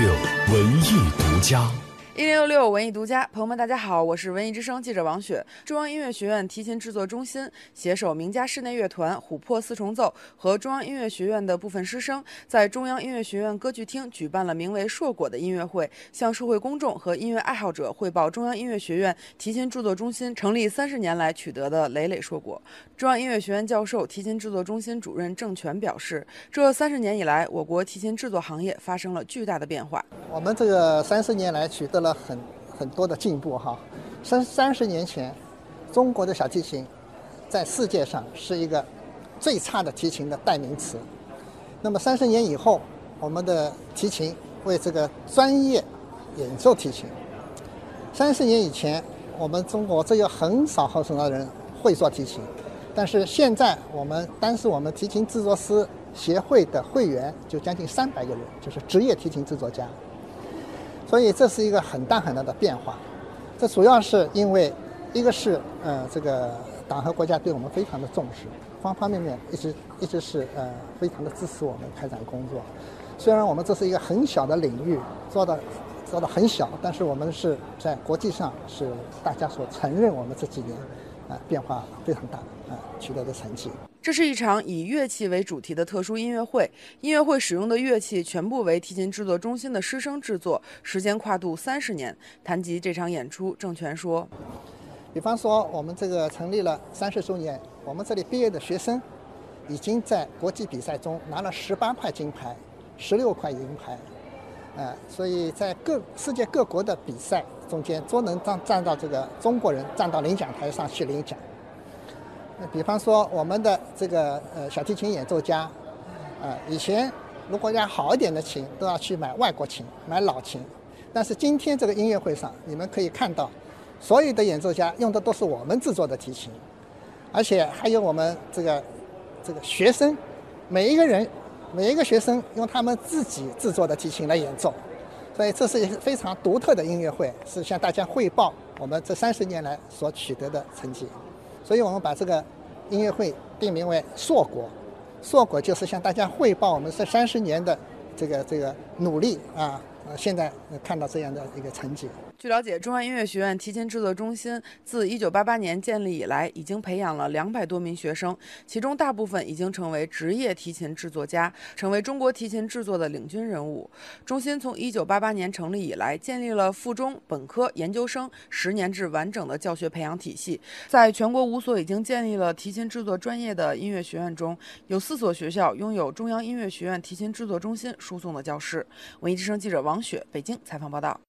六文艺独家。一零六六文艺独家，朋友们，大家好，我是文艺之声记者王雪。中央音乐学院提琴制作中心携手名家室内乐团琥珀四重奏和中央音乐学院的部分师生，在中央音乐学院歌剧厅举办了名为“硕果”的音乐会，向社会公众和音乐爱好者汇报中央音乐学院提琴制作中心成立三十年来取得的累累硕果。中央音乐学院教授、提琴制作中心主任郑权表示，这三十年以来，我国提琴制作行业发生了巨大的变化。我们这个三十年来取得了。很很多的进步哈，三三十年前，中国的小提琴在世界上是一个最差的提琴的代名词。那么三十年以后，我们的提琴为这个专业演奏提琴。三十年以前，我们中国只有很少很少的人会做提琴，但是现在我们单是我们提琴制作师协会的会员就将近三百个人，就是职业提琴制作家。所以这是一个很大很大的变化，这主要是因为，一个是呃这个党和国家对我们非常的重视，方方面面一直一直是呃非常的支持我们开展工作。虽然我们这是一个很小的领域，做的做的很小，但是我们是在国际上是大家所承认我们这几年啊变化非常大啊取得的成绩。这是一场以乐器为主题的特殊音乐会。音乐会使用的乐器全部为提琴制作中心的师生制作，时间跨度三十年。谈及这场演出，郑权说：“比方说，我们这个成立了三十周年，我们这里毕业的学生已经在国际比赛中拿了十八块金牌，十六块银牌。呃，所以在各世界各国的比赛中间，都能站站到这个中国人站到领奖台上去领奖。”那比方说，我们的这个呃小提琴演奏家，啊，以前如果要好一点的琴，都要去买外国琴，买老琴。但是今天这个音乐会上，你们可以看到，所有的演奏家用的都是我们制作的提琴，而且还有我们这个这个学生，每一个人每一个学生用他们自己制作的提琴来演奏，所以这是一个非常独特的音乐会，是向大家汇报我们这三十年来所取得的成绩。所以我们把这个音乐会定名为“硕果”，硕果就是向大家汇报我们这三十年的这个这个努力啊。现在看到这样的一个成绩。据了解，中央音乐学院提琴制作中心自1988年建立以来，已经培养了两百多名学生，其中大部分已经成为职业提琴制作家，成为中国提琴制作的领军人物。中心从1988年成立以来，建立了附中、本科、研究生十年制完整的教学培养体系。在全国五所已经建立了提琴制作专业的音乐学院中，有四所学校拥有中央音乐学院提琴制作中心输送的教师。文艺之声记者王。雪北京采访报道。